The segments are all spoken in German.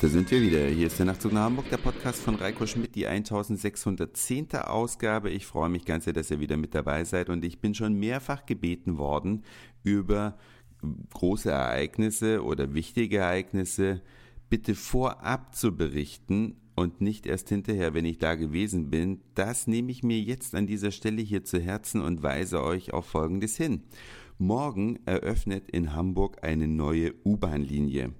Da sind wir wieder. Hier ist der Nachtzug nach Hamburg, der Podcast von Reiko Schmidt, die 1610. Ausgabe. Ich freue mich ganz sehr, dass ihr wieder mit dabei seid und ich bin schon mehrfach gebeten worden, über große Ereignisse oder wichtige Ereignisse bitte vorab zu berichten und nicht erst hinterher, wenn ich da gewesen bin. Das nehme ich mir jetzt an dieser Stelle hier zu Herzen und weise euch auf Folgendes hin. Morgen eröffnet in Hamburg eine neue U-Bahn-Linie.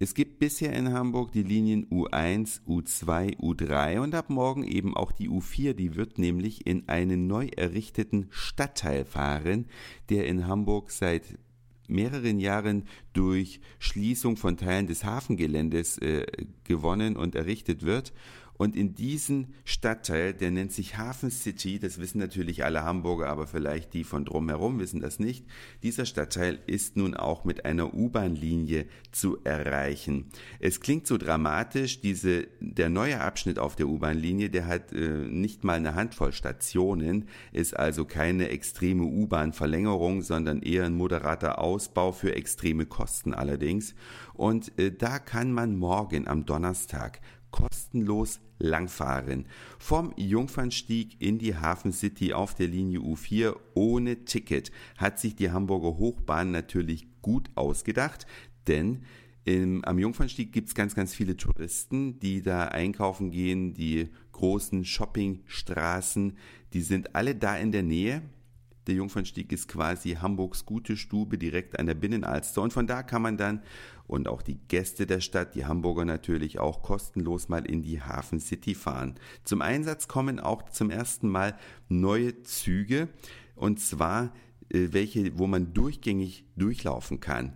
Es gibt bisher in Hamburg die Linien U1, U2, U3 und ab morgen eben auch die U4. Die wird nämlich in einen neu errichteten Stadtteil fahren, der in Hamburg seit mehreren Jahren durch Schließung von Teilen des Hafengeländes äh, gewonnen und errichtet wird. Und in diesen Stadtteil, der nennt sich Hafen City, das wissen natürlich alle Hamburger, aber vielleicht die von drumherum wissen das nicht. Dieser Stadtteil ist nun auch mit einer U-Bahn-Linie zu erreichen. Es klingt so dramatisch, diese, der neue Abschnitt auf der U-Bahn-Linie, der hat äh, nicht mal eine Handvoll Stationen, ist also keine extreme U-Bahn-Verlängerung, sondern eher ein moderater Ausbau für extreme Kosten allerdings. Und äh, da kann man morgen am Donnerstag kostenlos langfahren. Vom Jungfernstieg in die Hafen City auf der Linie U4 ohne Ticket hat sich die Hamburger Hochbahn natürlich gut ausgedacht, denn im, am Jungfernstieg gibt's ganz, ganz viele Touristen, die da einkaufen gehen, die großen Shoppingstraßen, die sind alle da in der Nähe. Der Jungfernstieg ist quasi Hamburgs gute Stube direkt an der Binnenalster und von da kann man dann und auch die Gäste der Stadt, die Hamburger natürlich auch kostenlos mal in die Hafen City fahren. Zum Einsatz kommen auch zum ersten Mal neue Züge und zwar äh, welche, wo man durchgängig durchlaufen kann.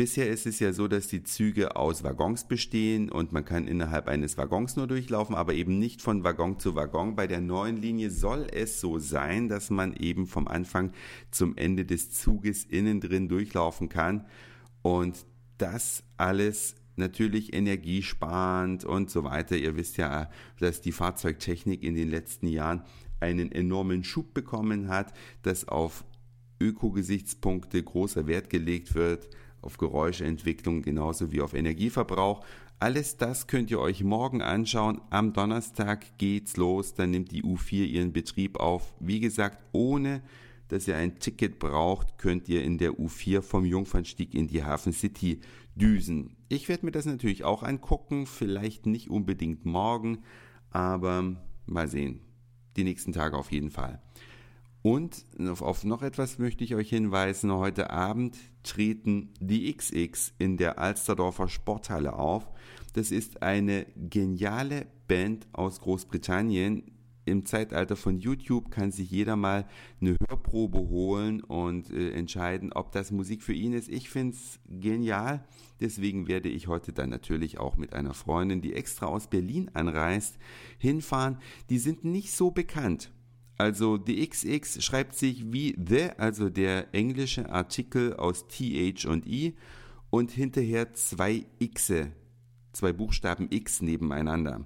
Bisher ist es ja so, dass die Züge aus Waggons bestehen und man kann innerhalb eines Waggons nur durchlaufen, aber eben nicht von Waggon zu Waggon. Bei der neuen Linie soll es so sein, dass man eben vom Anfang zum Ende des Zuges innen drin durchlaufen kann. Und das alles natürlich energiesparend und so weiter. Ihr wisst ja, dass die Fahrzeugtechnik in den letzten Jahren einen enormen Schub bekommen hat, dass auf Ökogesichtspunkte großer Wert gelegt wird auf Geräuschentwicklung genauso wie auf Energieverbrauch. Alles das könnt ihr euch morgen anschauen. Am Donnerstag geht's los. Dann nimmt die U4 ihren Betrieb auf. Wie gesagt, ohne dass ihr ein Ticket braucht, könnt ihr in der U4 vom Jungfernstieg in die Hafen City düsen. Ich werde mir das natürlich auch angucken. Vielleicht nicht unbedingt morgen, aber mal sehen. Die nächsten Tage auf jeden Fall. Und auf noch etwas möchte ich euch hinweisen. Heute Abend treten die XX in der Alsterdorfer Sporthalle auf. Das ist eine geniale Band aus Großbritannien. Im Zeitalter von YouTube kann sich jeder mal eine Hörprobe holen und äh, entscheiden, ob das Musik für ihn ist. Ich find's genial. Deswegen werde ich heute dann natürlich auch mit einer Freundin, die extra aus Berlin anreist, hinfahren. Die sind nicht so bekannt also die XX schreibt sich wie the, also der englische Artikel aus TH und I und hinterher zwei Xe, zwei Buchstaben X nebeneinander.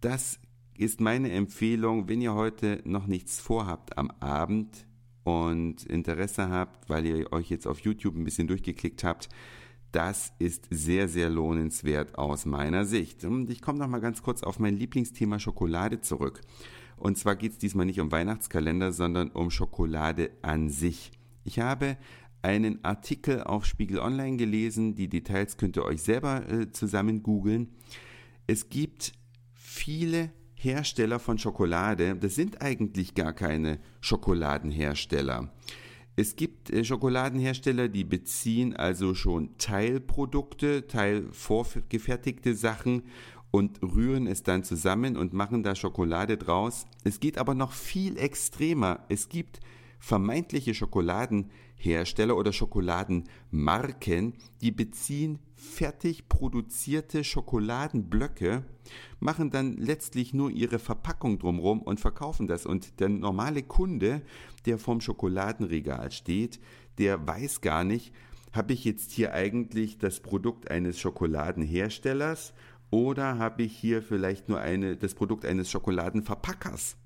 Das ist meine Empfehlung, wenn ihr heute noch nichts vorhabt am Abend und Interesse habt, weil ihr euch jetzt auf YouTube ein bisschen durchgeklickt habt, das ist sehr, sehr lohnenswert aus meiner Sicht. Und ich komme noch mal ganz kurz auf mein Lieblingsthema Schokolade zurück. Und zwar geht es diesmal nicht um Weihnachtskalender, sondern um Schokolade an sich. Ich habe einen Artikel auf Spiegel Online gelesen. Die Details könnt ihr euch selber äh, zusammen googeln. Es gibt viele Hersteller von Schokolade. Das sind eigentlich gar keine Schokoladenhersteller. Es gibt äh, Schokoladenhersteller, die beziehen also schon Teilprodukte, teilvorgefertigte Sachen und rühren es dann zusammen und machen da Schokolade draus. Es geht aber noch viel extremer. Es gibt vermeintliche Schokoladenhersteller oder Schokoladenmarken, die beziehen fertig produzierte Schokoladenblöcke, machen dann letztlich nur ihre Verpackung drumrum und verkaufen das. Und der normale Kunde, der vorm Schokoladenregal steht, der weiß gar nicht, habe ich jetzt hier eigentlich das Produkt eines Schokoladenherstellers oder habe ich hier vielleicht nur eine, das Produkt eines Schokoladenverpackers?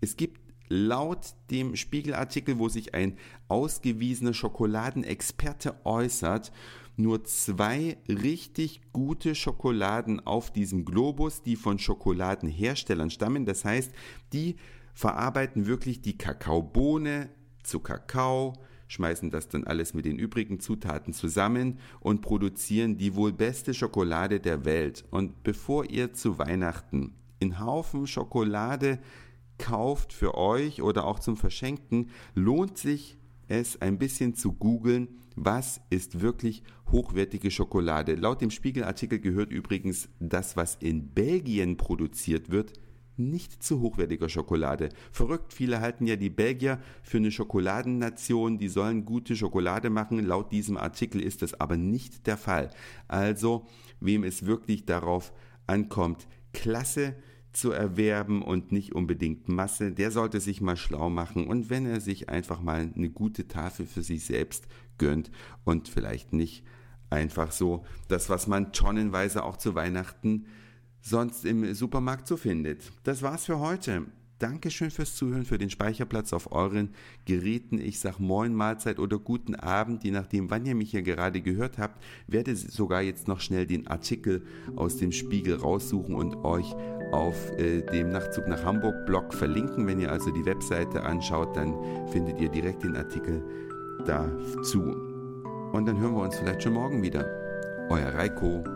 Es gibt laut dem Spiegelartikel, wo sich ein ausgewiesener Schokoladenexperte äußert, nur zwei richtig gute Schokoladen auf diesem Globus, die von Schokoladenherstellern stammen. Das heißt, die verarbeiten wirklich die Kakaobohne zu Kakao, schmeißen das dann alles mit den übrigen Zutaten zusammen und produzieren die wohl beste Schokolade der Welt. Und bevor ihr zu Weihnachten in Haufen Schokolade kauft für euch oder auch zum Verschenken, lohnt sich es ein bisschen zu googeln, was ist wirklich hochwertige Schokolade. Laut dem Spiegelartikel gehört übrigens das, was in Belgien produziert wird, nicht zu hochwertiger Schokolade. Verrückt, viele halten ja die Belgier für eine Schokoladennation, die sollen gute Schokolade machen. Laut diesem Artikel ist das aber nicht der Fall. Also, wem es wirklich darauf ankommt, klasse zu erwerben und nicht unbedingt Masse, der sollte sich mal schlau machen und wenn er sich einfach mal eine gute Tafel für sich selbst gönnt und vielleicht nicht einfach so das, was man tonnenweise auch zu Weihnachten sonst im Supermarkt so findet. Das war's für heute. Dankeschön fürs Zuhören, für den Speicherplatz auf euren Geräten. Ich sag Moin, Mahlzeit oder guten Abend, je nachdem, wann ihr mich hier gerade gehört habt. Werde sogar jetzt noch schnell den Artikel aus dem Spiegel raussuchen und euch auf äh, dem Nachtzug nach Hamburg Blog verlinken. Wenn ihr also die Webseite anschaut, dann findet ihr direkt den Artikel dazu. Und dann hören wir uns vielleicht schon morgen wieder. Euer Reiko.